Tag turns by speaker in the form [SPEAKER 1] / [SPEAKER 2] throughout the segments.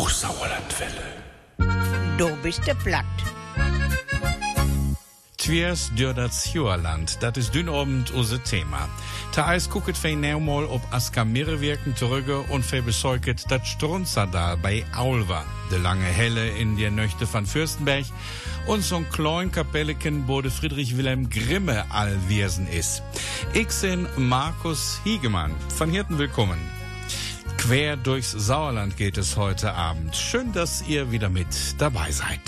[SPEAKER 1] Hochsauerlandwelle.
[SPEAKER 2] Du bist der platt.
[SPEAKER 1] Twiers door dat Sjuerland, dat is dunabend unser Thema. Ta Eis gucket fein neumol ob Aska Mirrewirken zurücke und fe besäuget dat Strunzer da bei Aulwa. De lange Helle in der Nöchte van Fürstenberg und so'n klein Kapelleken bode Friedrich Wilhelm Grimme allwirsen is. Ich bin Markus Hiegemann. Von Hirten willkommen. Quer durchs Sauerland geht es heute Abend. Schön, dass ihr wieder mit dabei seid.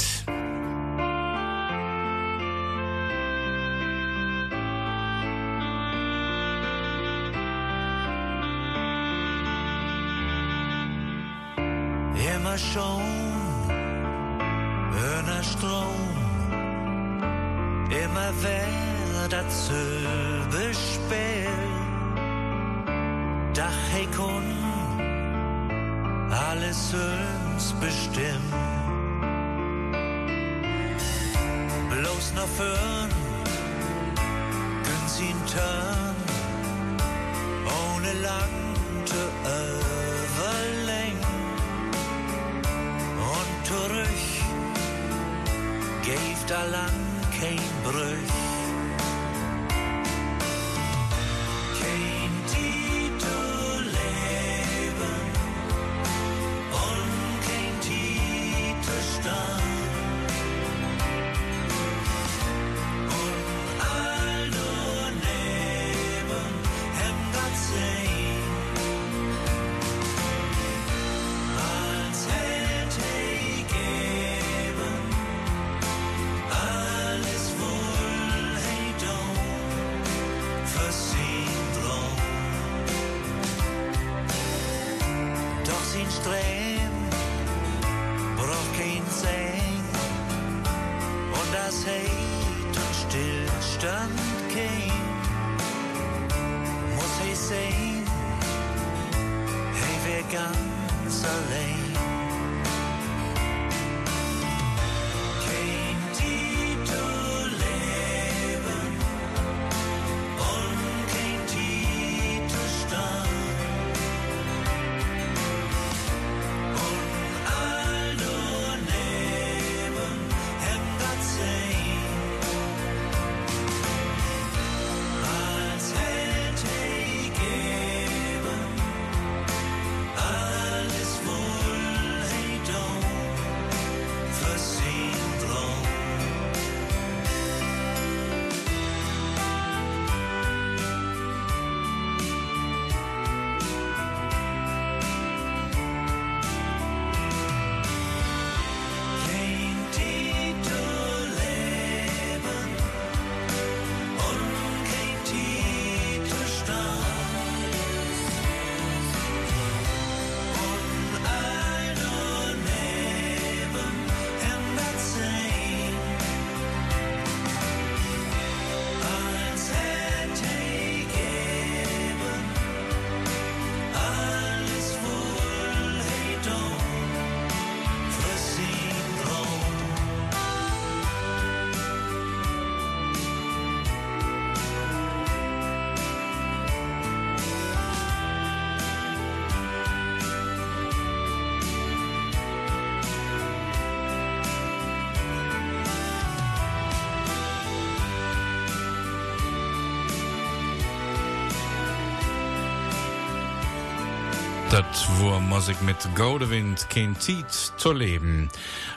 [SPEAKER 3] Das
[SPEAKER 1] war Musik mit Godewind, kein Tiet zu leben.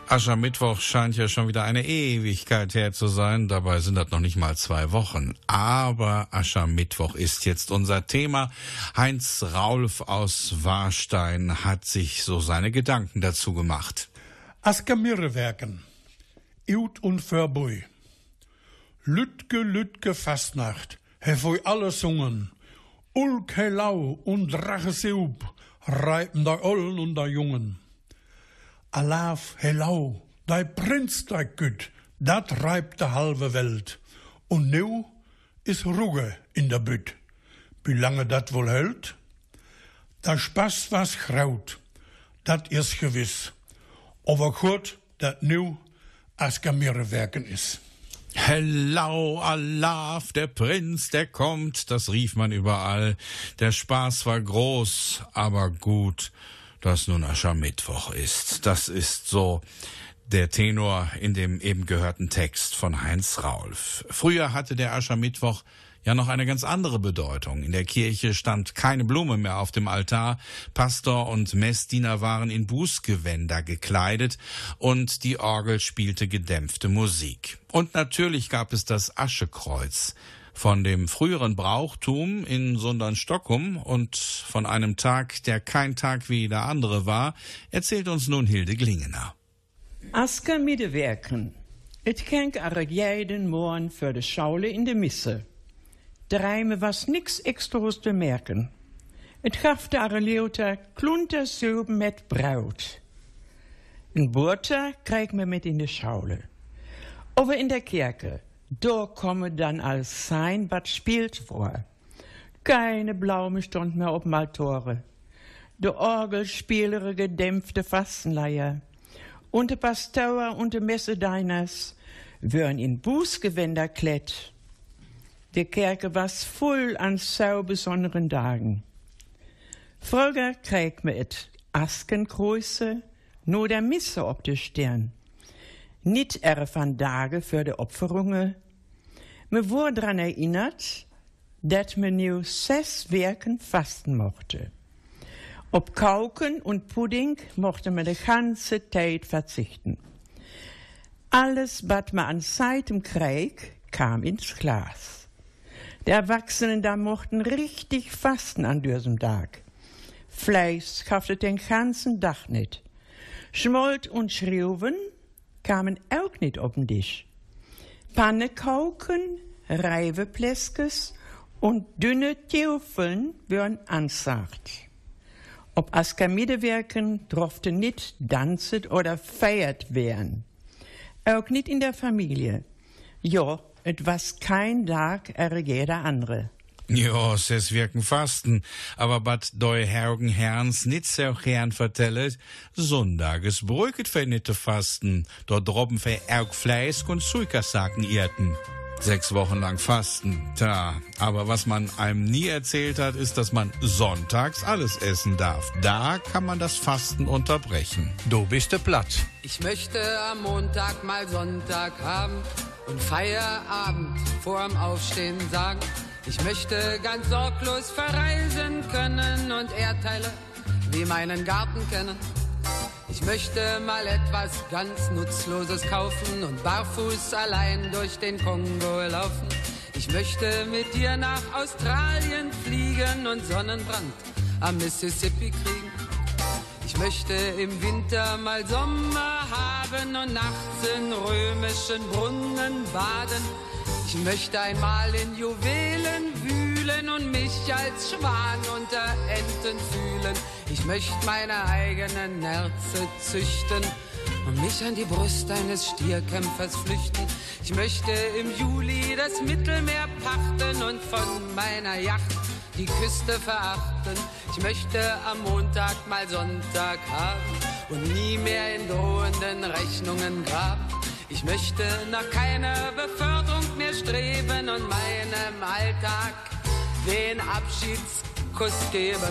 [SPEAKER 1] Aschermittwoch scheint ja schon wieder eine Ewigkeit her zu sein, dabei sind das noch nicht mal zwei Wochen. Aber Aschermittwoch ist jetzt unser Thema. Heinz Raulf aus Warstein hat sich so seine Gedanken dazu gemacht.
[SPEAKER 4] Askermirrewerken, Iut und Förbui. Lütke, Lütke, Fastnacht, hevoi alle sungen. Ulk, Helau und Drache Seub, reiben da Ollen und da Jungen. Alaf, Helau, dei Prinz, dei Güt, dat reibt de halbe Welt. Und nu is Ruge in der Bütt. Wie lange dat wohl hält? Da Spaß was graut, dat is gewiss. Aber gut, dat nu Askermirrewerken is.
[SPEAKER 1] Hello, Alaf, der Prinz, der kommt, das rief man überall. Der Spaß war groß, aber gut.
[SPEAKER 3] dass nun Aschermittwoch ist. Das ist so der Tenor in dem eben gehörten Text von Heinz Raulf. Früher hatte der Aschermittwoch ja noch eine ganz andere Bedeutung. In der Kirche stand keine Blume mehr auf dem Altar, Pastor und Messdiener waren in Bußgewänder gekleidet und die Orgel spielte gedämpfte Musik. Und natürlich gab es das Aschekreuz. Von dem früheren Brauchtum in Sundernstockum und von einem Tag, der kein Tag wie der andere war, erzählt uns nun Hilde Glingener.
[SPEAKER 5] Aska Middenwerken. Het kenk er jeden morgen voor de schaule in de misse. Drijmen was niks extra's te merken. Het gaf de Arleuter kluntersilben met bruid. Een boerta kreeg me met in de schaule. Over in der Kirche, da komme dann als sein, wat spielt vor. Keine Blaume stond mehr op Maltore. De Orgel spielere gedämpfte Fastenleier. Und de Pastor und de Messedeiners würden in Bußgewänder klätt. De Kerke was voll an so besonderen Tagen. Früher krieg me et Askenkreuze, nur der Misse ob de Stern. Nit er van Tage für de Opferungen. Me wurde dran erinnert, dat me nu zes Werken fasten mochte. Op Kauken und Pudding mochte me de ganze Tijd verzichten. Alles, wat me an Zeitem kreeg, kam ins Glas. Die Erwachsenen da mochten richtig fasten an diesem Tag. Fleisch kaufte den ganzen Tag nicht. Schmolt und Schriuwen kamen auch nicht auf den Tisch. Pannekauken, Reibepleskes und dünne Teufeln würden ansagt. Ob Askamidewerken durfte nicht danzet oder feiert werden. Auch nicht in der Familie. Ja, et was kein Tag er jeder andere.
[SPEAKER 3] Ja, es wirken Fasten, aber bad doi Hergen Herrns nit so gern vertellet, Sonntages brücket für nitte Fasten, dort droben für Erg Fleisch und Suikasaken irrten. Sechs Wochen lang Fasten, tja, aber was man einem nie erzählt hat, ist, dass man sonntags alles essen darf. Da kann man das Fasten unterbrechen.
[SPEAKER 6] Du bist de platt.
[SPEAKER 7] Ich möchte am Montag mal Sonntag haben und Feierabend vorm Aufstehen sagen. Ich möchte ganz sorglos verreisen können und Erdteile wie meinen Garten kennen. Ich möchte mal etwas ganz Nutzloses kaufen und barfuß allein durch den Kongo laufen. Ich möchte mit dir nach Australien fliegen und Sonnenbrand am Mississippi kriegen. Ich möchte im Winter mal Sommer haben und nachts in römischen Brunnen baden. Ich möchte einmal in Juwelen wühlen und mich als Schwan unter Enten fühlen. Ich möchte meine eigenen Nerze züchten und mich an die Brust eines Stierkämpfers flüchten. Ich möchte im Juli das Mittelmeer pachten und von meiner Yacht die Küste verachten. Ich möchte am Montag mal Sonntag haben und nie mehr in drohenden Rechnungen graben. Ich möchte nach keiner Beförderung mehr streben und meinem Alltag den Abschiedskuss geben.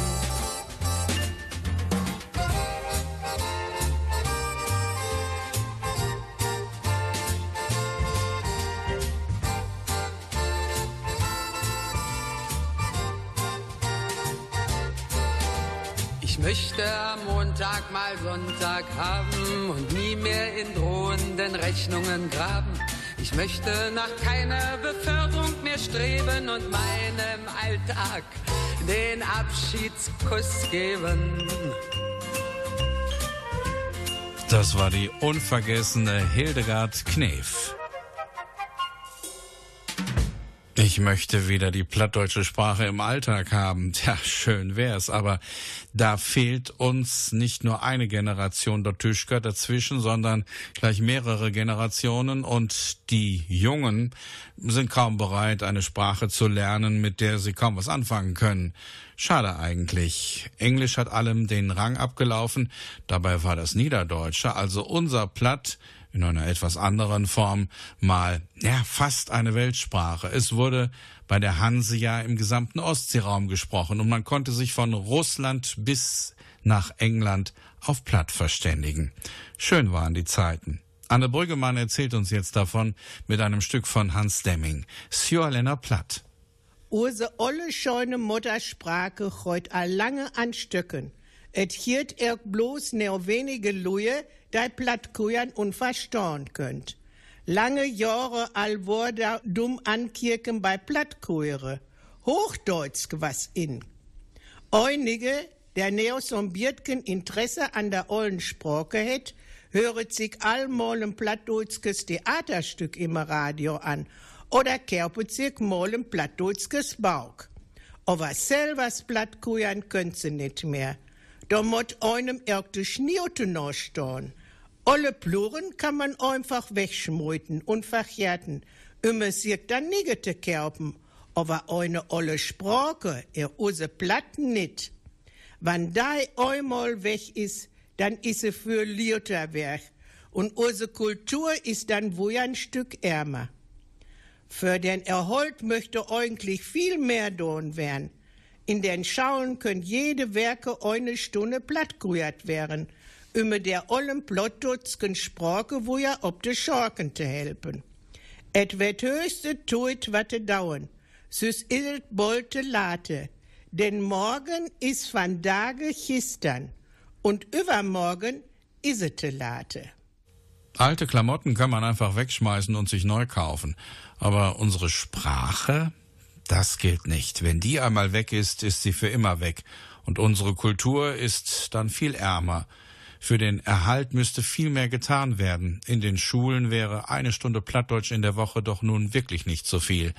[SPEAKER 7] Ich möchte Montag mal Sonntag haben und nie mehr in drohenden Rechnungen graben. Ich möchte nach keiner Beförderung mehr streben und meinem Alltag den Abschiedskuss geben.
[SPEAKER 3] Das war die unvergessene Hildegard Knef. Ich möchte wieder die plattdeutsche Sprache im Alltag haben. Tja, schön wär's, aber da fehlt uns nicht nur eine Generation der Tischker dazwischen, sondern gleich mehrere Generationen und die Jungen sind kaum bereit, eine Sprache zu lernen, mit der sie kaum was anfangen können. Schade eigentlich. Englisch hat allem den Rang abgelaufen, dabei war das Niederdeutsche, also unser Platt, in einer etwas anderen Form mal, ja, fast eine Weltsprache. Es wurde bei der Hanse ja im gesamten Ostseeraum gesprochen und man konnte sich von Russland bis nach England auf Platt verständigen. Schön waren die Zeiten. Anne Brüggemann erzählt uns jetzt davon mit einem Stück von Hans Demming, Sjörländer Platt.
[SPEAKER 6] Use olle scheune Muttersprache heut all lange an Stöcken. Et hiert er bloß neo wenige Luje, dei Plattkujan unverstorn könnt. Lange Jahre all wurde dumm ankirken bei Plattkujere. Hochdeutsch was in. Einige, der neo som Biertken Interesse an der ollen Sprache het, höret sich allmal ein plattdeutschs Theaterstück im Radio an oder kerpet sich mal ein plattdeutschs Bauch. Aber selvers Plattkujan könnt sie nicht mehr. Da mott einem irgende Schniute noch. Alle Pluren kann man einfach wegschmuten und verjährten. Immer sich dann nigete kerpen. Aber eine olle Sprache, er use Platten nicht. Wann da einmal weg ist, dann ist sie für Lierter weg. Und unsere Kultur ist dann wohl ein Stück ärmer. Für den Erhalt möchte eigentlich viel mehr tun werden. In den Schauen könnt jede Werke eine Stunde plattgrüert werden, über der ollen Plottutzken Sprache wo ja ob de Schorken te helfen. Et wird höchste tuit watte dauern, süß is bolte late, denn morgen is van Dage chistern und übermorgen is es te late.
[SPEAKER 3] Alte Klamotten kann man einfach wegschmeißen und sich neu kaufen. Aber unsere Sprache, das gilt nicht. Wenn die einmal weg ist, ist sie für immer weg. Und unsere Kultur ist dann viel ärmer. Für den Erhalt müsste viel mehr getan werden. In den Schulen wäre eine Stunde Plattdeutsch in der Woche doch nun wirklich nicht so viel.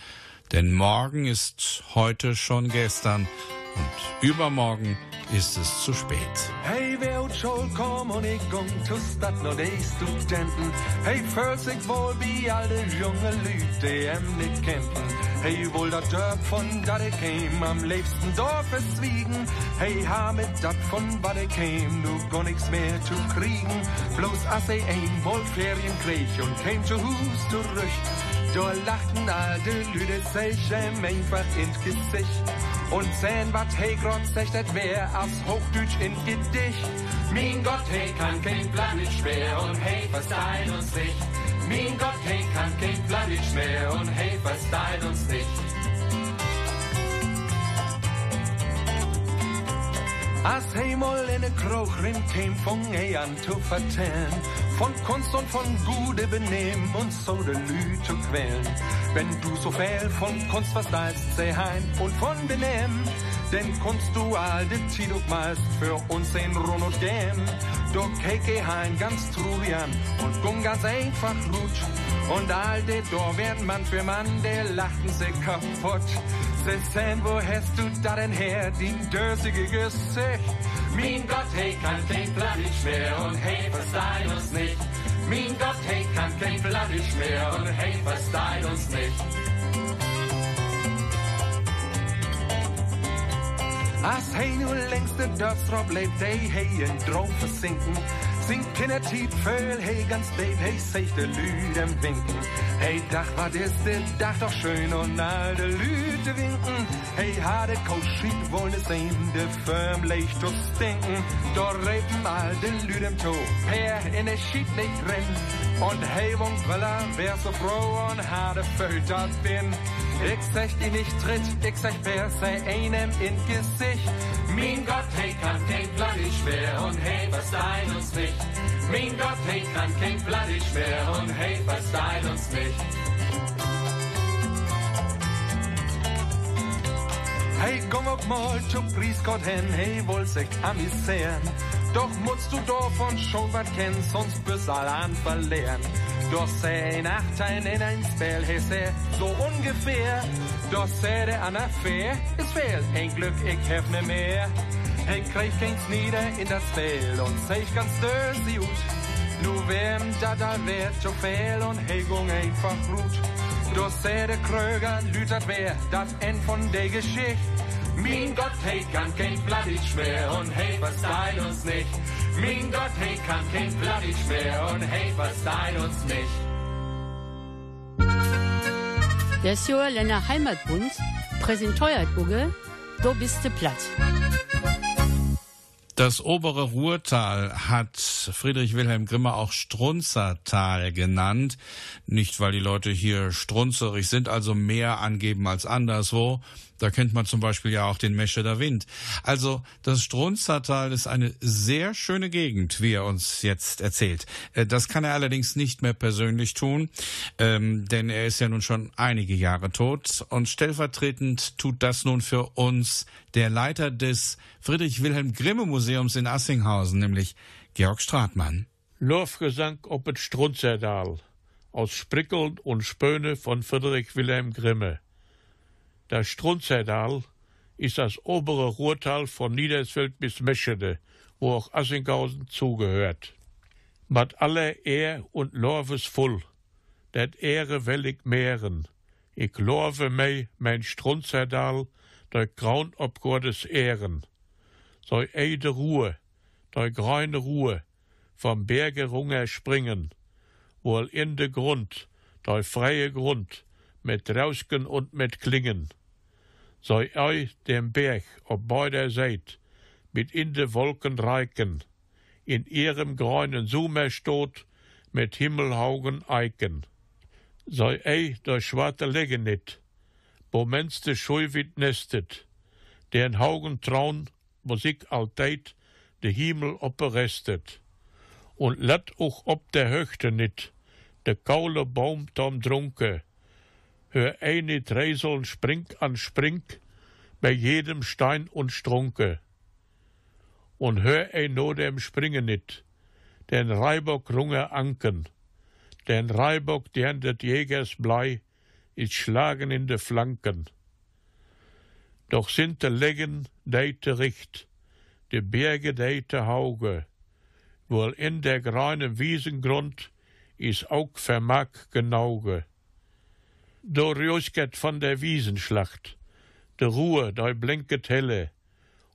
[SPEAKER 3] Denn morgen ist heute schon gestern und übermorgen ist es zu spät.
[SPEAKER 8] Hej, vi åt skål, kom och igång tustat när de studenten. Hej, för sig vår vi alle junge Lüte ämnet kämpfen. Hej, wohl dat Dörp von da de käm, am liebsten Dorf verswiegen. Hej, ha mit dat von wa de käm, nu nix mehr zu kriegen. Bloß as ei ein wohl Ferien krieg und käm zu Hus zurück. Da lachten alte Lüde sich ihm einfach ins Gesicht. Und sehen, wat hey sagt, das wär aus Hochdeutsch in Gedicht. Mein Gott, hey, kann kein Plan nicht schwer und hey, verstehen uns nicht. Mein Gott, hey, kann kein Plan nicht mehr und hey, verstehen uns nicht. Als hemel in de kroeg rin käm, fong ei an zu vertellen. Von Kunst und von gute Benehmen und so de Lü zu quälen. Wenn du so viel von Kunst verstehst, sei heim und von Benehmen. Denn Kunst du all de Tiduk meist für uns in Run und Gäm. Du keke hein ganz trulian und gung ganz einfach rutsch. Und all de Dor werden Mann für Mann, der lachten sich kaputt. Se sen, wo hast du da denn her, die dösige Gesicht? Mein Gott, hey, kann kein Plan nicht mehr und hey, verstehen uns nicht. Mein Gott, hey, kann kein Plan nicht mehr und hey, verstehen uns nicht. Als hij nu längst de lebt, hij hij in droom versinken. Sin kindertiet föl, hij ganz date, hij zegt de Lüden winken. Hij dacht, wat is dit dag toch schön und all de Lüde winken. Hij had het kooschiet wollen sehen, de firm leicht zu stinken. Dort reden all de Lüden to, per in de schiet nicht rennen. Und hij wonk wella, wer so froh und hade fölt dat bin. Ich sag die nicht tritt, ich sag wer sei einem in Gesicht. Mein Gott, hey, kann kein nicht schwer und hey, verstehen uns nicht. Mein Gott, hey, kann kein nicht schwer und hey, verstehen uns nicht. Hey, komm auch mal zu Priestgott hin, hey, wohl sich amüsieren. Doch musst du davon schon was kennen, sonst bist all an verlieren. Doch sei Nachteil in ein Spell, hey, sei so ungefähr. Doch sei der an Affäre, ist fehl, ein Glück, ich hab ne mehr. Hey, krieg keins nieder in das Fell und sei ich ganz dösi gut. Nu wem da da wird so fehl und hey, gung einfach gut. Doch sei der Kröger, lütert wer, das End von der Geschichte. Mein Gott, hey, kann kein Plattitsch mehr und hey, verstehen uns nicht. Mein Gott, hey, kann kein Plattitsch mehr und hey, verstehen uns nicht.
[SPEAKER 9] Der Sjörländer Heimatbund präsentiert Uge, du bist de platt.
[SPEAKER 3] Das obere Ruhrtal hat Friedrich Wilhelm Grimmer auch Strunzertal genannt. Nicht, weil die Leute hier strunzerig sind, also mehr angeben als anderswo. Da kennt man zum Beispiel ja auch den Mescheder Wind. Also das Strunzertal ist eine sehr schöne Gegend, wie er uns jetzt erzählt. Äh, Das kann er allerdings nicht mehr persönlich tun, ähm, denn er ist ja nun schon einige Jahre tot. Und stellvertretend tut das nun für uns der Leiter des Friedrich Wilhelm Grimme Museums in Assinghausen, nämlich Georg Stratmann.
[SPEAKER 10] Lofgesang op het Strunzerdal aus Sprickeln und Spöne von Friedrich Wilhelm Grimme. Das Strunzerdal ist das obere Ruhrtal von Niedersfeld bis Meschede, wo auch Assinghausen zugehört. Mat aller Ehr und Lorves voll, dat Ehre will ich mehren. Ich lorve mei mein Strunzerdal, der Graun ob Gottes Ehren. So eide Ruhe, der greine Ruhe, vom Berge runger springen, wohl in de Grund, der freie Grund, mit Rausken und mit Klingen. Soll euch dem Berg ob beider Seite mit in de Wolken reiken, in ihrem grünen Sumer stot, mit Himmelhaugen Eiken. Soll ei der schwarte Legge nit, wo menste Scheuwit nestet, deren Haugen traun, Musik alteit, de Himmel opperestet. Und lat auch ob der Höchte nit, de kaule Baum tom drunke, hör ei nit Räseln spring an spring, bei jedem Stein und Strunke. Und hör ei no dem Springe nit, den Reibock runge Anken, den Reibock, deren des Jägers Blei, ist schlagen in de Flanken. Doch sind de Leggen deite Richt, de Berge deite Hauge, wohl in der greinen Wiesengrund is auch vermag genauge. Do Rjösket von der Wiesenschlacht, de Ruhe, dei blinket helle,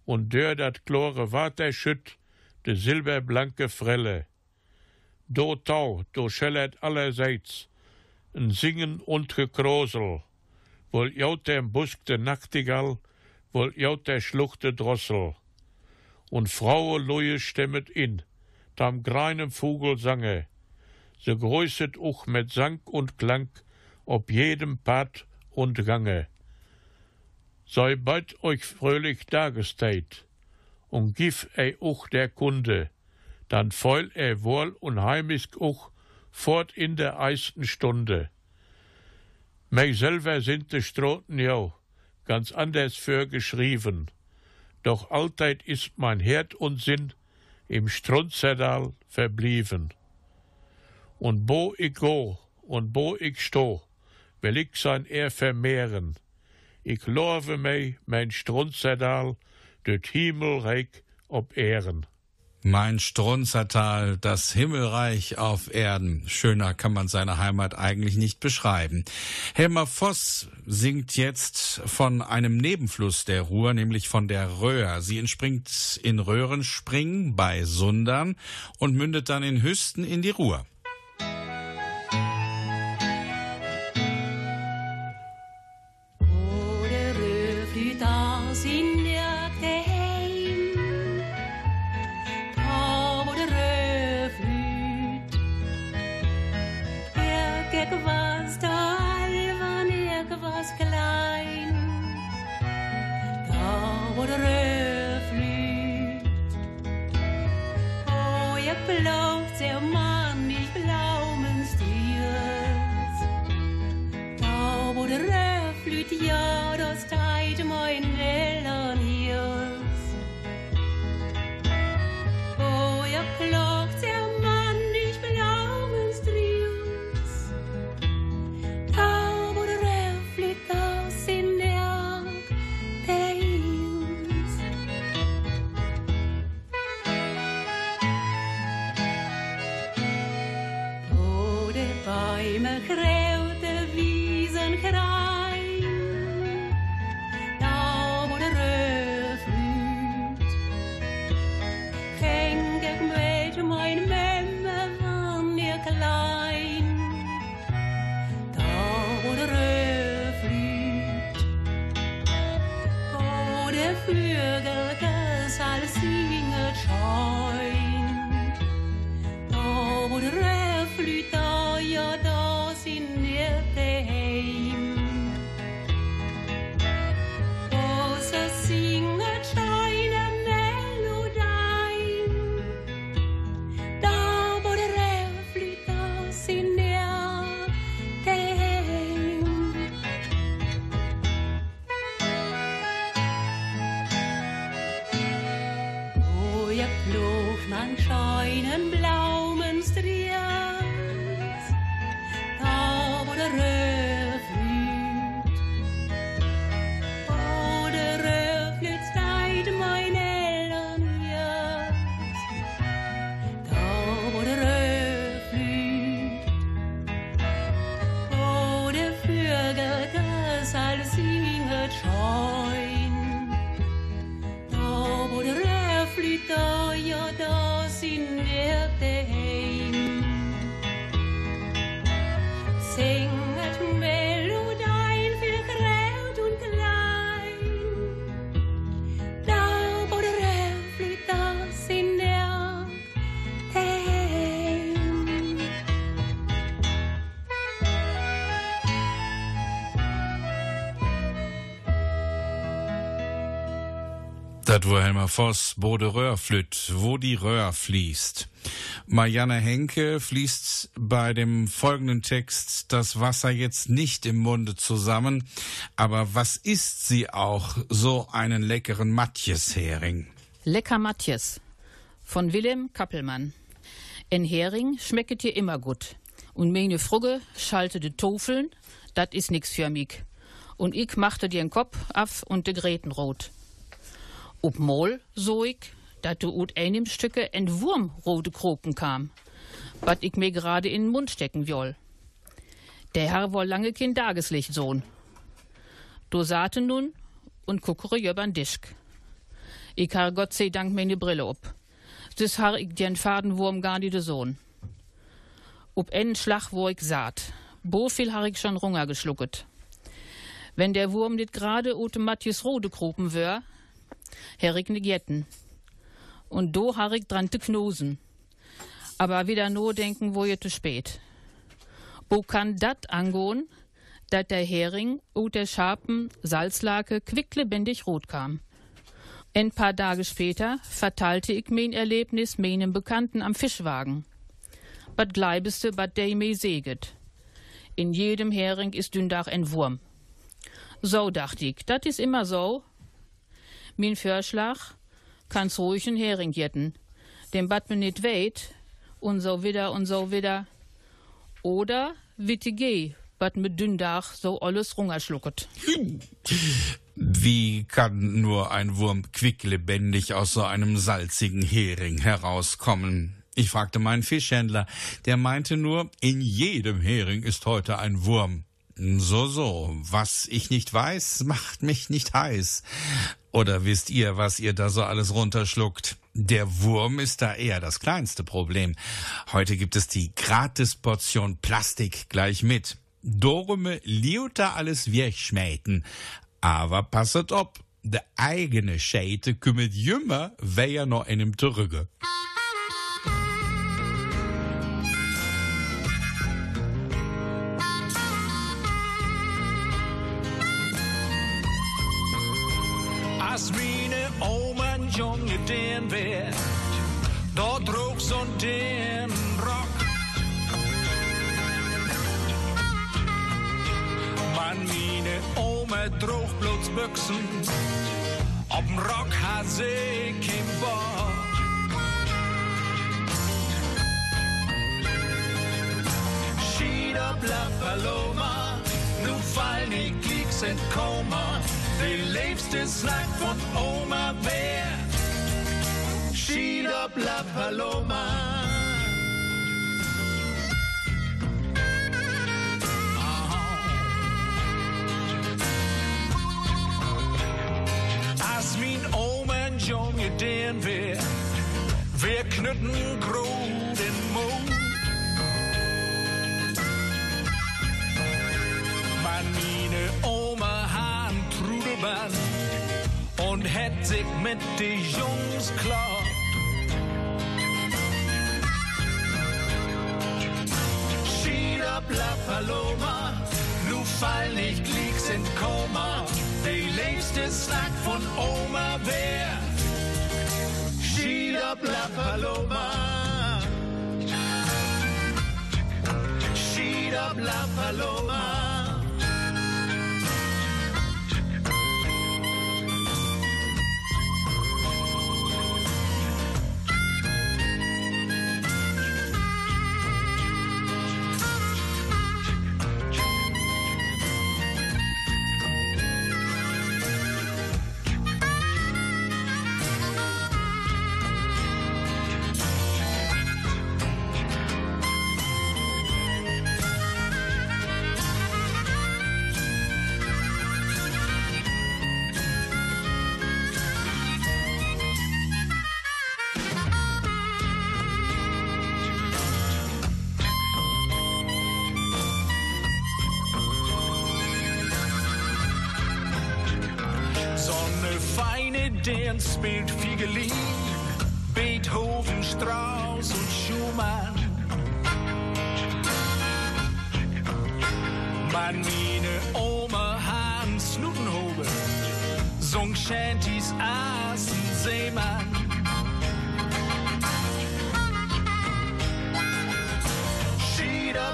[SPEAKER 10] und dör dat chlore Water schütt, de silberblanke Frelle. Do tau, do schellert allerseits, ein Singen und Gekrosel, wohl jaut der Busk de Nachtigall, wohl jaut der Schluchte Drossel. Und Fraue Luje stemmet in, tam greinem Vogel sange, se größet uch mit Sang und Klang, ob jedem Pat und Gange. Sei bald euch fröhlich dagesteit, und gif ei uch der Kunde, dann feul er wohl und heimisk uch fort in der eisten Stunde. Mei selber sind de Stroten jau, ganz anders für geschrieben, doch allzeit ist mein Herd und Sinn im Strunzerdal verblieben. Und bo ich go und bo ich sto, will ich sein Ehr vermehren. Ich love mei mein Strunzerdal, det Himmelreich ob Ehren.
[SPEAKER 3] Mein Strunzertal, das Himmelreich auf Erden. Schöner kann man seine Heimat eigentlich nicht beschreiben. Helmer Voss singt jetzt von einem Nebenfluss der Ruhr, nämlich von der Röhr. Sie entspringt in Röhrenspring bei Sundern und mündet dann in Hüsten in die Ruhr.
[SPEAKER 11] Flügelgans als Singerschein. Da, wo der singet
[SPEAKER 3] Das war Helmer Voss, Bode Röhrflütt, wo die Röhr fließt. Marianne Henke fließt bei dem folgenden Text das Wasser jetzt nicht im Munde zusammen, aber was isst sie auch, so einen leckeren Matjeshering?
[SPEAKER 12] Lecker Matjes von Willem Kappelmann. En Hering schmecket dir immer gut. Und meine Frugge schalte de Tofeln, dat is nix für mich. Und ich machte dir den Kopf af und de Gräten rot. Ob Mol, so ich, dat du ut einem Stücke en Wurm rote Kroken kam, wat ich mir gerade in den Mund stecken woll. Der Herr woll lange kein Tageslicht sohn. Du saate nun und guckere jöbern Dischk. Ich har Gott sei Dank meine Brille op. Das har ich den Fadenwurm gar nicht de Sohn. Ob en Schlag, wo ich saat. Bo viel har ich schon Runger geschlucket. Wenn der Wurm nicht gerade ute Matthias Rode kropen wär, her ich ne Gjetten. Und do har ich dran te knosen. Aber wieder no denken, wo je zu spät. Wo kann dat angehen, dat der Hering ut der scharfen Salzlake quicklebendig rot kam? Ein paar Tage später verteilte ich mein Erlebnis meinem Bekannten am Fischwagen. Bad gleibeste, bad der me seget. In jedem Hering ist dündach ein Wurm. So dachte ich, dat is immer so. Mein Vorschlag, kann's ruhig ein Hering jetten. Den bad mir nit weit, und so wieder und so wieder. Oder witte geh, bad mit dündach so alles rungerschlucket.
[SPEAKER 3] Wie kann nur ein Wurm quicklebendig aus so einem salzigen Hering herauskommen? Ich fragte meinen Fischhändler, der meinte nur, in jedem Hering ist heute ein Wurm. So, so, was ich nicht weiß, macht mich nicht heiß. Oder wisst ihr, was ihr da so alles runterschluckt? Der Wurm ist da eher das kleinste Problem. Heute gibt es die Gratisportion Plastik gleich mit. Dorme liut da alles wegschmähten. Aber passet ob, de eigene Scheite kümmert jümmer, wer noch in dem Trüge.
[SPEAKER 13] Trug bloß Büchsen, ob'n Rock hat sie kein Bock. Schieder, bla, Paloma, nu fallen die Klicks in Koma. Die liebste Snack von Oma wär Schieder, bla, Paloma. Junge den wär, wir knütten groß den Mund. Man meine Oma han Trudelband und hätt sich mit die Jungs klart. Schieder, bla, Paloma, nu fall nicht Klicks in Koma. Die liebste Snack von Oma wär Schieder, bla, Paloma. Schieder, bla, Paloma.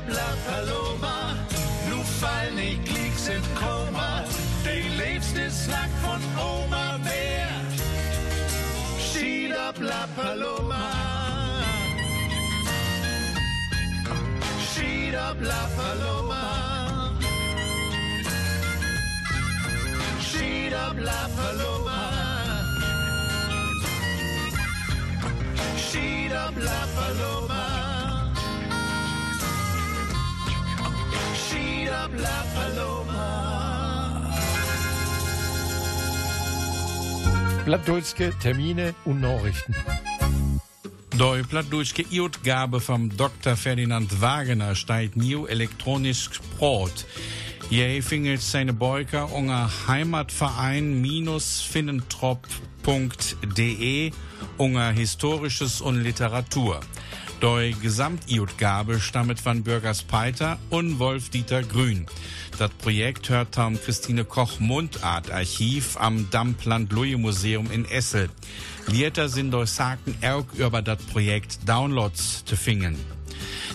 [SPEAKER 13] La Paloma, nu nicht liegst in Koma. Die liebste Snack von Oma wär. Schied ab La Paloma. Schied ab La Paloma. Schied ab La Paloma. Schied ab La Paloma. Schied ab La Paloma.
[SPEAKER 14] Plattdeutsche Termine und Nachrichten.
[SPEAKER 3] Die plattdeutsche Utgabe vom Dr. Ferdinand Wagener steigt new elektronisch Brot. Je findet seine Beuker unter Heimatverein-finnentrop.de unter Historisches und Literatur. Die Gesamtutgabe stammt von Bürgers Peiter und Wolf-Dieter Grün. Das Projekt hört am Christine Koch Mundart Archiv am Dampland Luje Museum in Essel. Lieter sind durch Saken auch über das Projekt Downloads zu finden.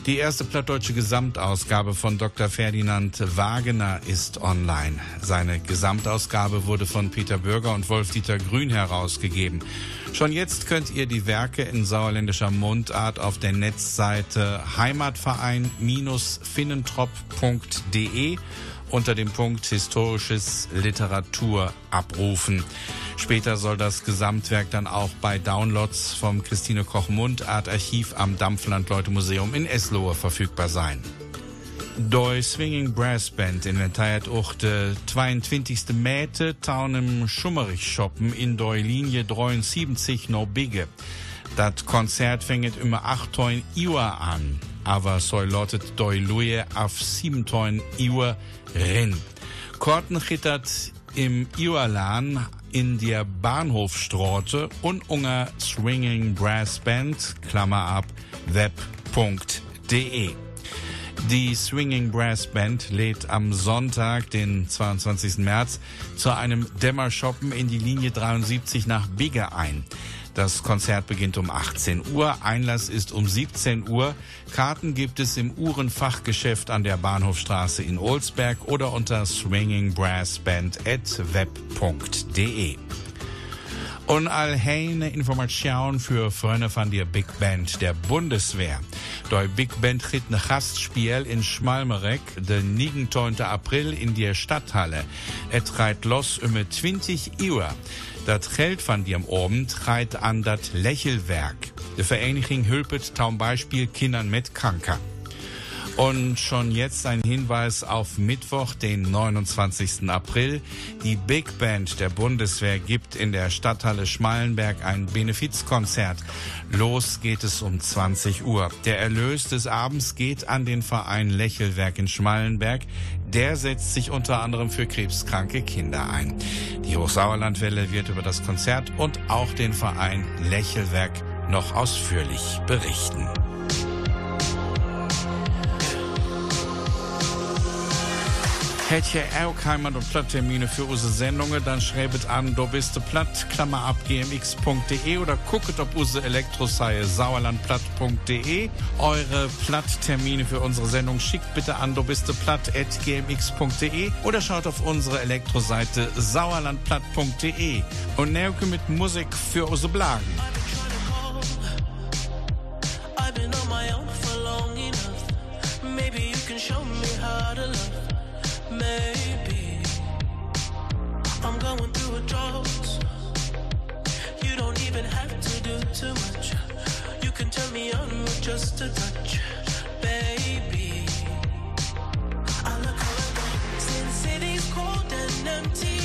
[SPEAKER 3] Die erste plattdeutsche Gesamtausgabe von Dr. Ferdinand Wagener ist online. Seine Gesamtausgabe wurde von Peter Bürger und Wolf-Dieter Grün herausgegeben. Schon jetzt könnt ihr die Werke in sauerländischer Mundart auf der Netzseite heimatverein-finnentrop.de unter dem Punkt Historisches Literatur abrufen. Später soll das Gesamtwerk dann auch bei Downloads vom Christine Koch Mundart Archiv am Dampfland-Leute-Museum in Eslohe verfügbar sein. Die Swinging Brass Band inventiert auch de 22. Mäte taun im Schummerich-Shoppen in der Linie 73 no Bigge. Das Konzert fängt immer 8 Uhr an, aber soll lottet doi Luje auf 7 Uhr rin. Korten gittert im Iwalan in der Bahnhofstraße und unger Swinging Brass Band, Klammer ab, web.de. Die Swinging Brass Band lädt am Sonntag, den 22. März, zu einem Dämmershoppen in die Linie 73 nach Bigge ein. Das Konzert beginnt um 18 Uhr, Einlass ist um 17 Uhr. Karten gibt es im Uhrenfachgeschäft an der Bahnhofstraße in Olsberg oder unter swingingbrassband.web.de. Und allheine Information für Freunde von der Big Band der Bundeswehr. Die Big Band tritt ein Gastspiel in Schmalmerek den 29. April in der Stadthalle. Es treibt los um 20 Uhr. Das Geld von dem oben treibt an das Lächelwerk. Die Vereinigung hilft zum Beispiel Kindern mit Kranker. Und schon jetzt ein Hinweis auf Mittwoch, den 29. April. Die Big Band der Bundeswehr gibt in der Stadthalle Schmallenberg ein Benefizkonzert. Los geht es um 20 Uhr. Der Erlös des Abends geht an den Verein Lächelwerk in Schmallenberg. Der setzt sich unter anderem für krebskranke Kinder ein. Die Hochsauerlandwelle wird über das Konzert und auch den Verein Lächelwerk noch ausführlich berichten. Hätt ihr auch Heimat- und Platttermine für unsere Sendungen, dann schreibt an do bist du platt, Klammer ab gmx.de oder guckt ob unsere Elektroseite sauerlandplatt.de. Eure Platttermine für unsere Sendung schickt bitte an do bist du platt at gmx.de oder schaut auf unsere Elektroseite sauerlandplatt.de. Und Nerke mit Musik für unsere Blagen.
[SPEAKER 15] Drought. You don't even have to do too much. You can turn me on with just a touch, baby. I look around, since city's cold and empty.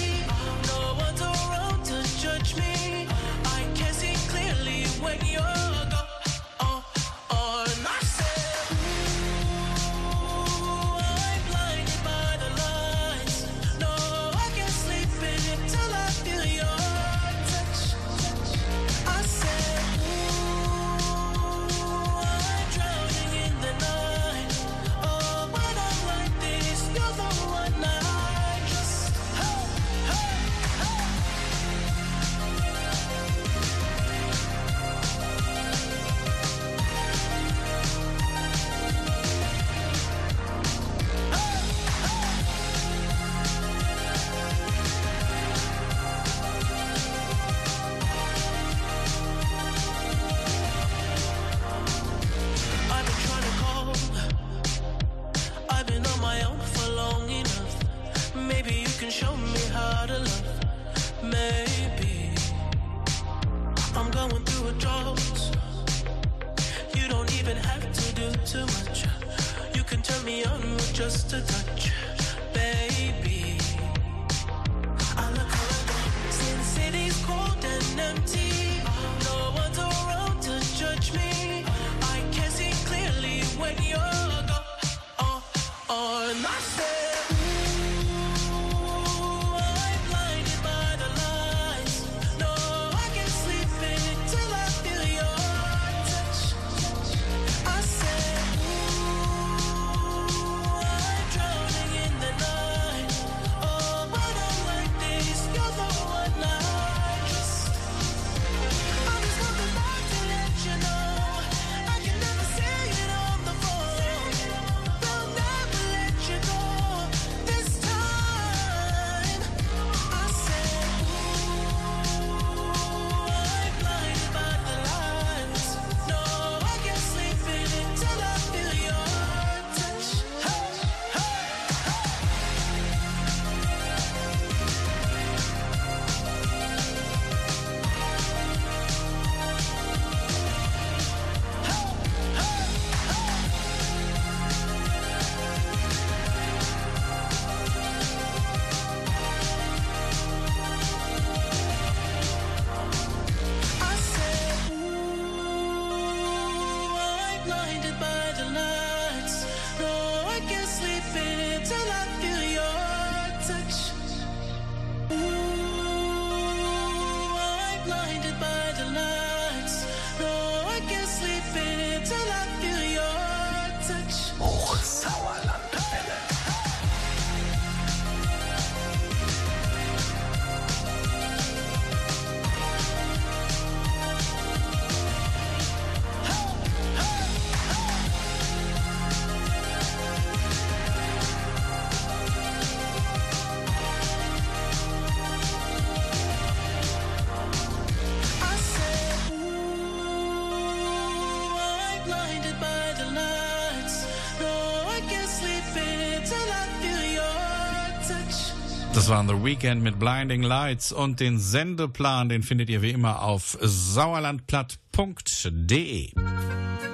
[SPEAKER 3] Das waren The Weekend mit Blinding Lights und den Sendeplan, den findet ihr wie immer auf sauerlandplatt.de.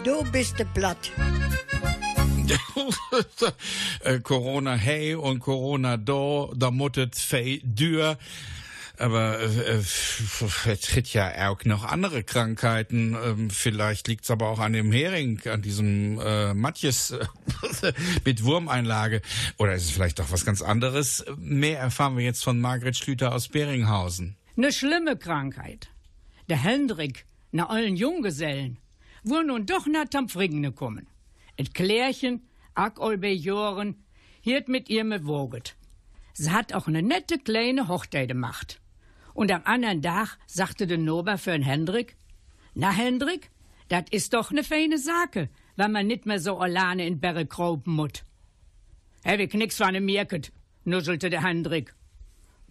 [SPEAKER 14] Du bist de platt.
[SPEAKER 3] Äh, Corona hey und Corona do, da muttet fei dür. Aber äh, äh, es tritt ja auch noch andere Krankheiten. Ähm, vielleicht liegt's aber auch an dem Hering, an diesem äh, Matjes äh, mit Wurmeinlage. Oder ist es vielleicht doch was ganz anderes? Mehr erfahren wir jetzt von Margret Schlüter aus Beringhausen.
[SPEAKER 16] Ne schlimme Krankheit. Der Hendrik, na allen Junggesellen, wo nun doch na Tampfringene kommen. Et Klärchen, ak ol bei Joren, hiert mit ihr me woget. Sie hat auch ne nette kleine Hochzeit gemacht. Und am anderen Tag sagte de Nober für den Hendrik, na Hendrik, dat is doch ne feine Sache, wenn man nit mehr so alleine in Berre kropen mut. Hab ich nix von ne Mirket, nuschelte der Hendrik.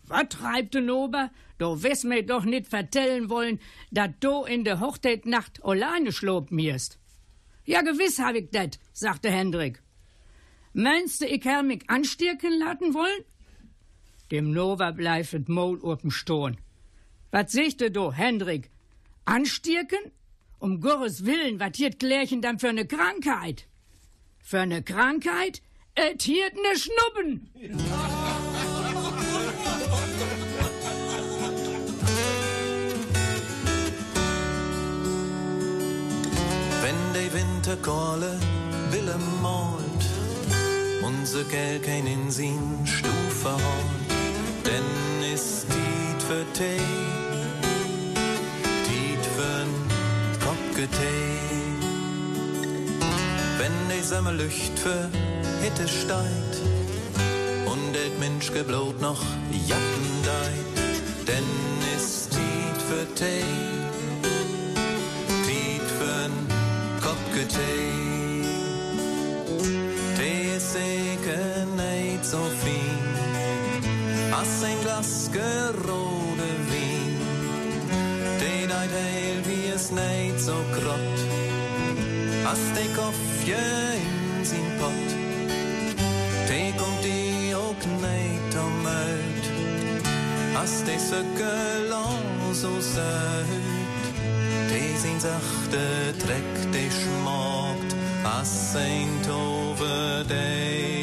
[SPEAKER 16] Was treibt de Nober? Du wirst mir doch nicht vertellen wollen, dat du in der Hochzeitnacht alleine schlob mirst. Ja, gewiss hab ich dat, sagte Hendrik. Meinst du, ich hab mich anstirken lassen wollen? Dem Nova bleifet Maul oben stehen. Was sichte du, Hendrik? Anstirken? Um Gottes Willen, was hiert Klärchen dann für ne Krankheit? Für ne Krankheit? Et hiert ne Schnuppen.
[SPEAKER 1] Wenn die Winterkohle Wille malt, unser Geld kein in sin Stufe holt, denn ist Tiet für Tee, Tiet für'n Kopgetee. Wenn die Sommerlücht für Hitte steigt und det Mensch geblot noch Jappen deit, denn ist Tiet für Tee, Tiet für'n Kopgetee. Tee ist sicher nicht so fein, als ein Glas gerode Wein. Tee deit heil wie es nicht so grott, als de Koffje in sin Pott. Tee kommt die auch nicht um Öd, als de Söckel so söd. Die sin sachte Dreck, die schmockt, as ein Tove, die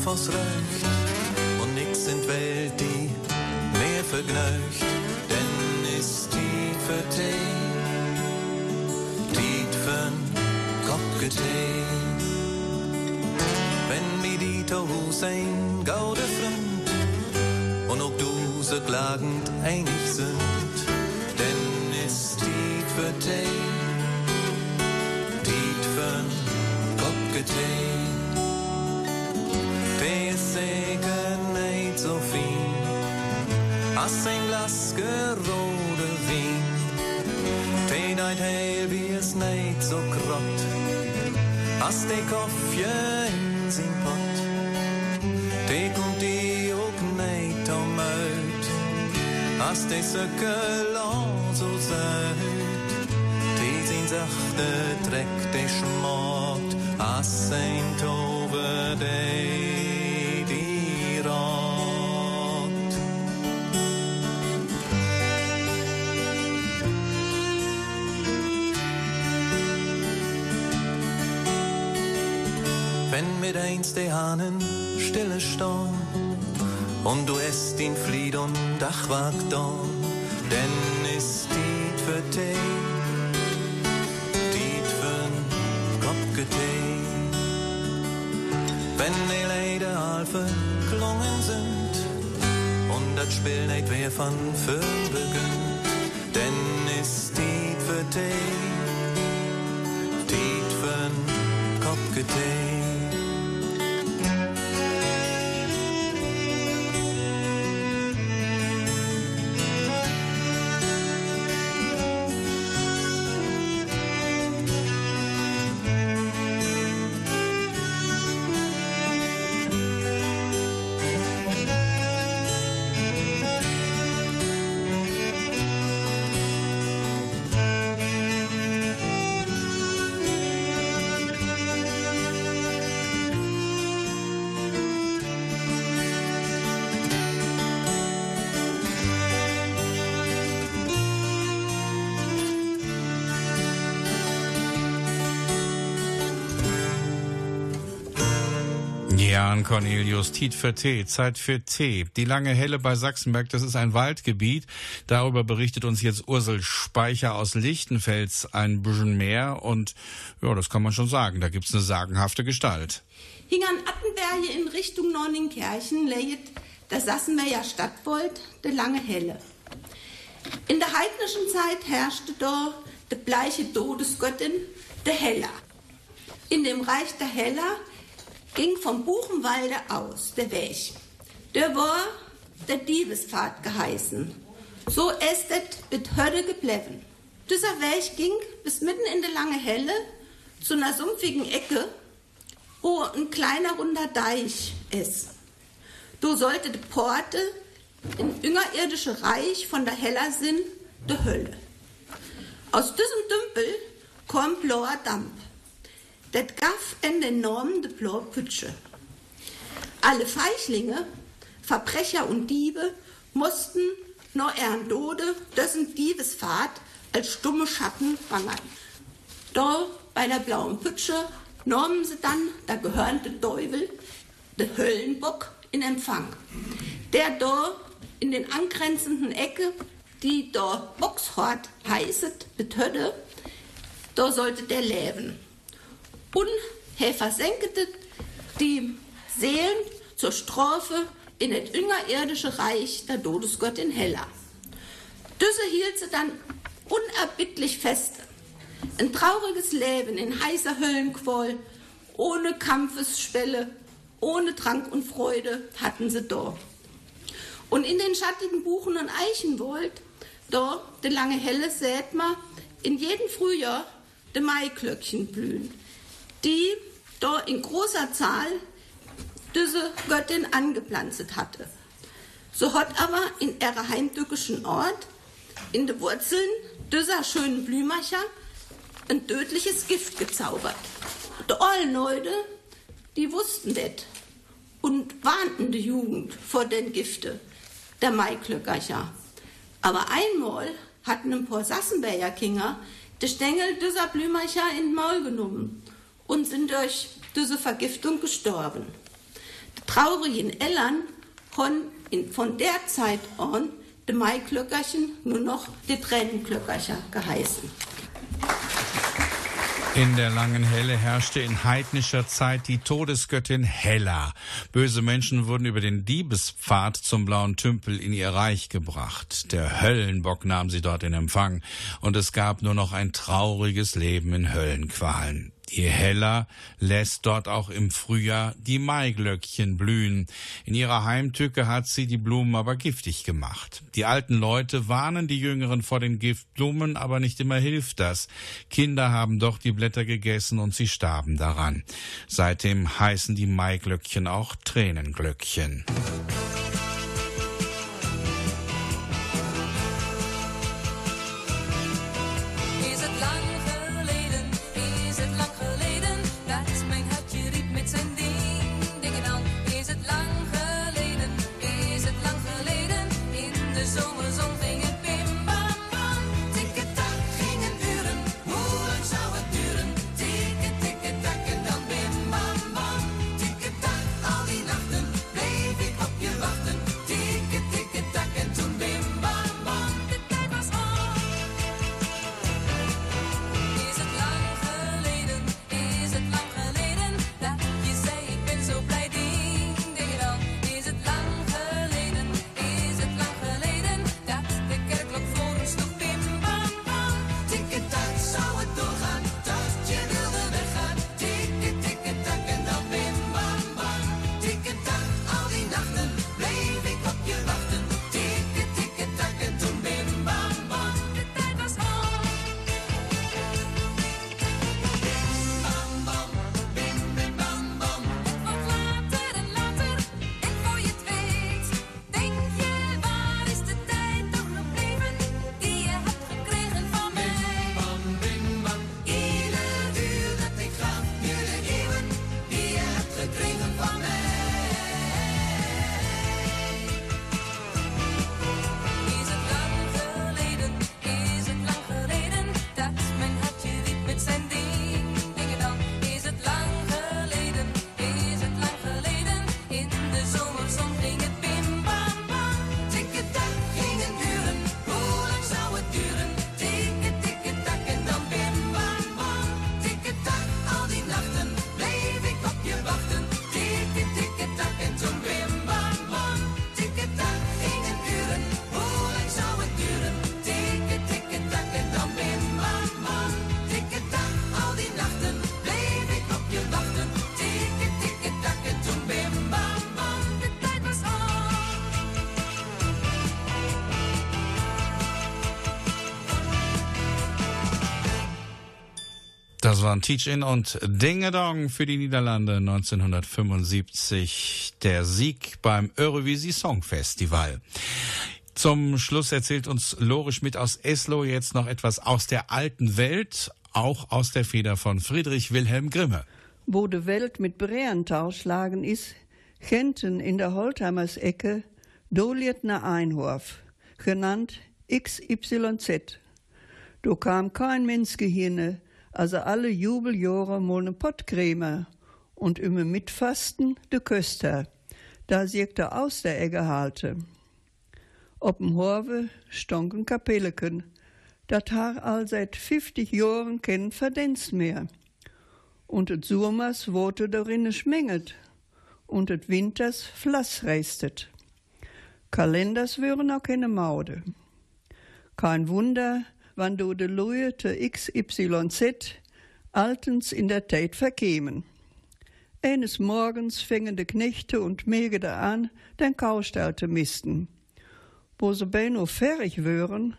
[SPEAKER 1] vast. Kaffee in sin Pott. Der kommt die auch nicht um uit, als der Söckel so seid. Die sin sachte Dreck, der schmort, als ein Tove, der Wenn mit eins die Hahnen stille stehen und du esst den Flied und Dachwag don, denn ist die für dich, die für Kopf geteilt. Wenn die Leute all verklungen sind und das Spiel nicht wer von Föhn beginnt,
[SPEAKER 3] Jan Cornelius, Tiet für Tee, Zeit für Tee. Die lange Helle bei Sachsenberg, das ist ein Waldgebiet. Darüber berichtet uns jetzt Ursel Speicher aus Lichtenfels ein bisschen mehr. Und ja, das kann man schon sagen, da gibt's eine sagenhafte Gestalt.
[SPEAKER 17] Hing an Attenberge in Richtung Nonnenkirchen läget der Sassenberger Stadtwald der lange Helle. In der heidnischen Zeit herrschte da der bleiche Todesgöttin, der Hella. In dem Reich der Hella ging vom Buchenwalde aus der Weg. Der war der Diebespfad geheißen. So ist es mit Hölle gebleven. Dieser Weg ging bis mitten in der lange Helle zu einer sumpfigen Ecke, wo ein kleiner runder Deich ist. Du sollte die Porte in überirdische Reich von der Heller Sinn, der Hölle. Aus diesem Dümpel kommt blauer Dampf. Das gaf en den Normen de blaue Pütsche. Alle Feichlinge, Verbrecher und Diebe mussten nur ihren Tode, dessen Diebesfahrt als stumme Schatten wandern. Da bei der blauen Pütsche nahmen sie dann der gehörnte Teufel, der Höllenbock, in Empfang. Der da in den angrenzenden Ecke, die da Boxhort heißet, betötte, da sollte der leben. Und er versenkete die Seelen zur Strophe in das überirdische Reich der Todesgöttin Hella. Diese hielt sie dann unerbittlich fest. Ein trauriges Leben in heißer Höllenquoll, ohne Kampfesspelle, ohne Trank und Freude hatten sie da. Und in den schattigen Buchen und Eichenwald, da, der lange Helle, sät man in jedem Frühjahr de Maiklöckchen blühen, die da in großer Zahl diese Göttin angepflanzt hatte. So hat aber in ihrer heimtückischen Ort, in den Wurzeln dieser schönen Blümacher, ein tödliches Gift gezaubert. Die allen Leute, die wussten das und warnten die Jugend vor den Gifte der Maiklöckercher. Aber einmal hatten ein paar Sassenberger Kinder die Stängel dieser Blümacher in den Maul genommen und sind durch durch Vergiftung gestorben. Die traurigen Eltern haben von der Zeit an die Maiklöckerchen nur noch die Tränenklöckercher geheißen.
[SPEAKER 18] In der langen Helle herrschte in heidnischer Zeit die Todesgöttin Hella. Böse Menschen wurden über den Diebespfad zum blauen Tümpel in ihr Reich gebracht. Der Höllenbock nahm sie dort in Empfang, und es gab nur noch ein trauriges Leben in Höllenqualen. Je heller lässt dort auch im Frühjahr die Maiglöckchen blühen. In ihrer Heimtücke hat sie die Blumen aber giftig gemacht. Die alten Leute warnen die Jüngeren vor den Giftblumen, aber nicht immer hilft das. Kinder haben doch die Blätter gegessen und sie starben daran. Seitdem heißen die Maiglöckchen auch Tränenglöckchen. Das waren Teach-In und Ding-a-Dong für die Niederlande 1975. Der Sieg beim Eurovisie Song Festival. Zum Schluss erzählt uns Lore Schmidt aus Eslo jetzt noch etwas aus der alten Welt, auch aus der Feder von Friedrich Wilhelm Grimme.
[SPEAKER 19] Wo de Welt mit Breentau schlagen is, Genten in der Holthamers-Ecke, doliert na Einhorf, genannt XYZ. Do kam kein Mensch Gehirne, also alle Jubeljahre mal ne Pottcreme und immer mitfasten de Köster, da siegt er aus der Egge halte. Op'm Horve stonken Kapelleken, dat har all seit 50 Jahren kein Verdienst mehr. Und et Summers wurde darin schmenget und et Winters Flass reistet. Kalenders wären auch keine Maude. Kein Wunder, wann du de te XYZ altens in der Tait verkämen. Eines Morgens fingen de Knechte und Mägde an, den Kaustall zu misten. Wo sie beinahe fertig wären,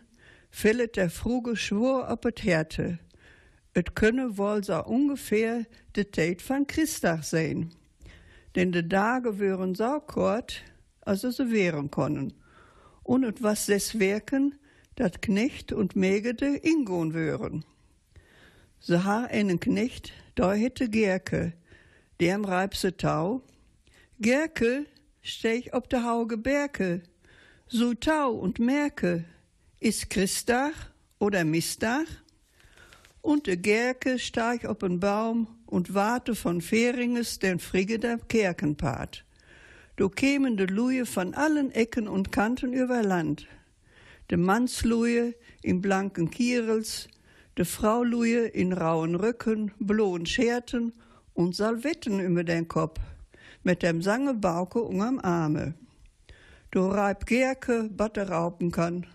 [SPEAKER 19] fället der fruge Schwur op et Härte. Et könne wohl so ungefähr de Tait van Christach sein. Denn de Tage wären so kort, als sie wären können. Und et was des Werken, dat Knecht und Mägde ingon wären. Se ha einen Knecht, da hätte Gerke, dem reibse Tau. Gerke, stech ob de Hauge Berke, so Tau und merke, is Christach oder Mistach? Und de Gerke starch op een Baum und warte von Feringes den Frigge Kerkenpaat. Do kämen de Luje von allen Ecken und Kanten über Land. De Mannsluje in blanken Kierels, de Frauluje in rauen Röcken, blohen Scherten und Salvetten über den Kopf, mit dem Sange Bauke am Arme. Do reib Gerke, batte raupen kann.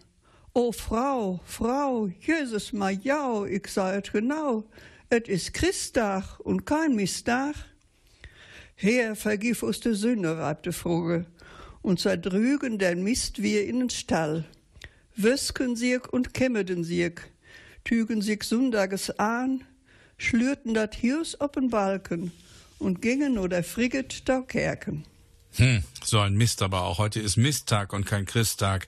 [SPEAKER 19] O Frau, Frau, Jesus ma jau, ich sag et genau, et is Christdag und kein Mistag. Herr, vergif uns de Sünde, reibte Vogel, und zerdrügen den Mist wir in den Stall. Wösken sieg und kämmeden sieg, tügen sieg Sundages an, schlürten dat Hirs op'n Balken und gingen oder frigget da Kerken.
[SPEAKER 3] Hm, so ein Mist aber auch. Heute ist Misttag und kein Christtag.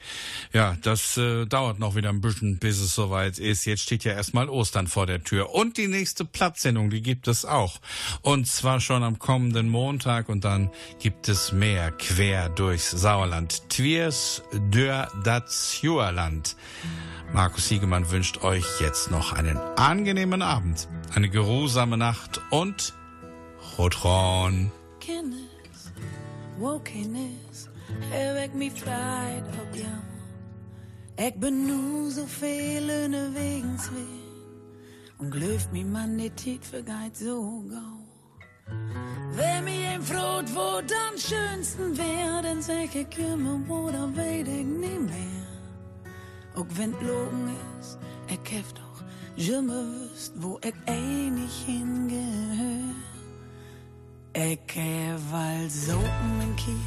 [SPEAKER 3] Ja, das äh, dauert noch wieder ein bisschen, bis es soweit ist. Jetzt steht ja erstmal Ostern vor der Tür. Und die nächste Platzsendung, die gibt es auch. Und zwar schon am kommenden Montag und dann gibt es mehr quer durchs Sauerland. Twiers dör das Juerland. Markus Siegemann wünscht euch jetzt noch einen angenehmen Abend, eine geruhsame Nacht und Rotron.
[SPEAKER 20] Kennis, wokennis, er wekt me vrijheid op jou. Ik ben nu zoveel unterwegs weer. Und geloof me man, die Tijd vergeht so gau. Wer mir ein Frot, wo am schönsten wär, dann sag ich immer, wo da weet ich nie mehr. Auch wenn logen ist, ich hef doch immer wüsst, wo ich einig hingehör. Hef all so mein Kiel,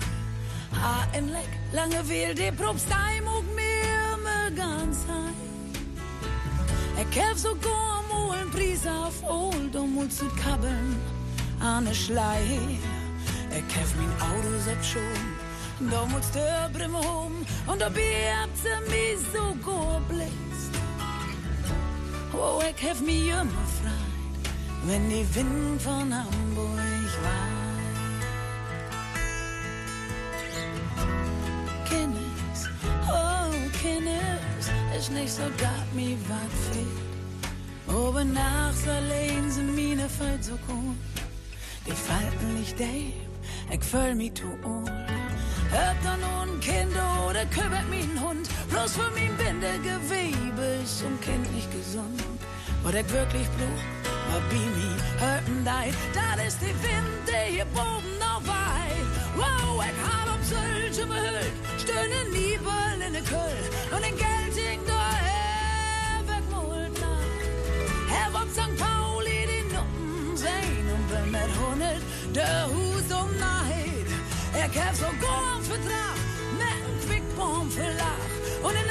[SPEAKER 20] ha en leck, lange will die Probsteim und mir me ganz heim. Ich hef so gorm ein Pries auf Old, um uns zu kabbeln, an. Ich hef mein Auto selbst schon, da der Brimme home, und da habt sie mich so geblitzt. Oh, ich hef mich immer freit, wenn die Wind von Hamburg Kennis, oh, Kennis, ist nicht so, dat mi wat fehlt. Oben nachts allein sind meine Fall so gut. Die Falten nicht deep, ich fühl mich zu old. Hört da nun Kind oder kümmert mich ein Hund. Bloß für mein Bindegewebe ist und Kind nicht gesund. Was ich wirklich brauch, war Bimi, hörten dei. Das ist die Wind, der hier oben noch weit. Wow, ich hab um solche behüllt. Stöhnen Niebel in der Küll. Und den Gelting da her wegmult nach. Herr ob St. Pauli die und bin mit hundert der Hus um Neid. Er kämpft so gorn Vertrag, mit nem Quickbomb für Lach. Und in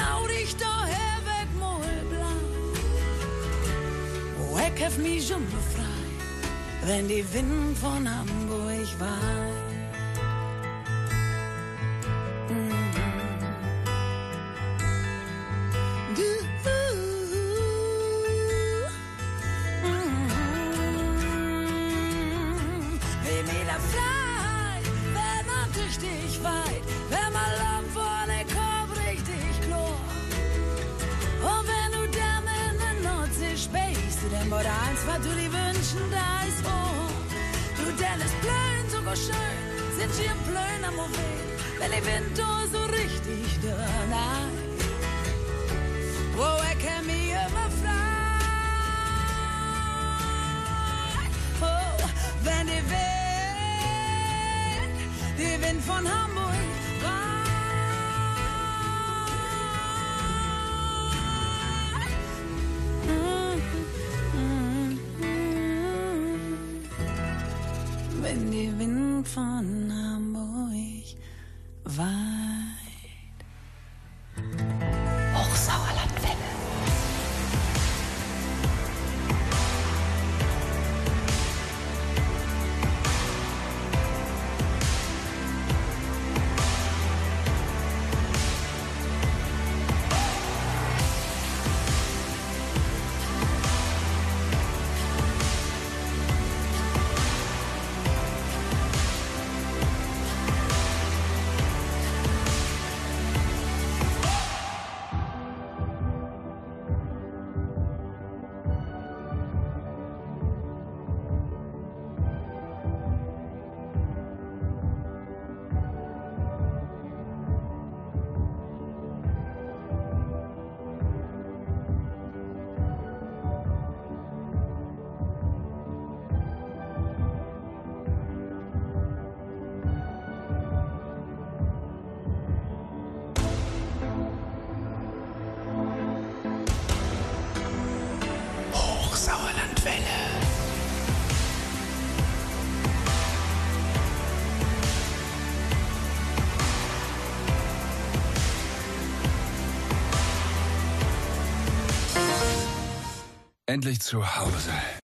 [SPEAKER 20] Er kämpft mich schon befreit, wenn die Wind von Hamburg weht. Was du dir wünschen, da ist vor. Du denn ist blöd, sogar schön, sind hier blöd am wenn die Wind so richtig da Wo er kann mich immer frei. Oh, wenn die Wind, die Wind von Hamburg
[SPEAKER 21] Endlich zu Hause.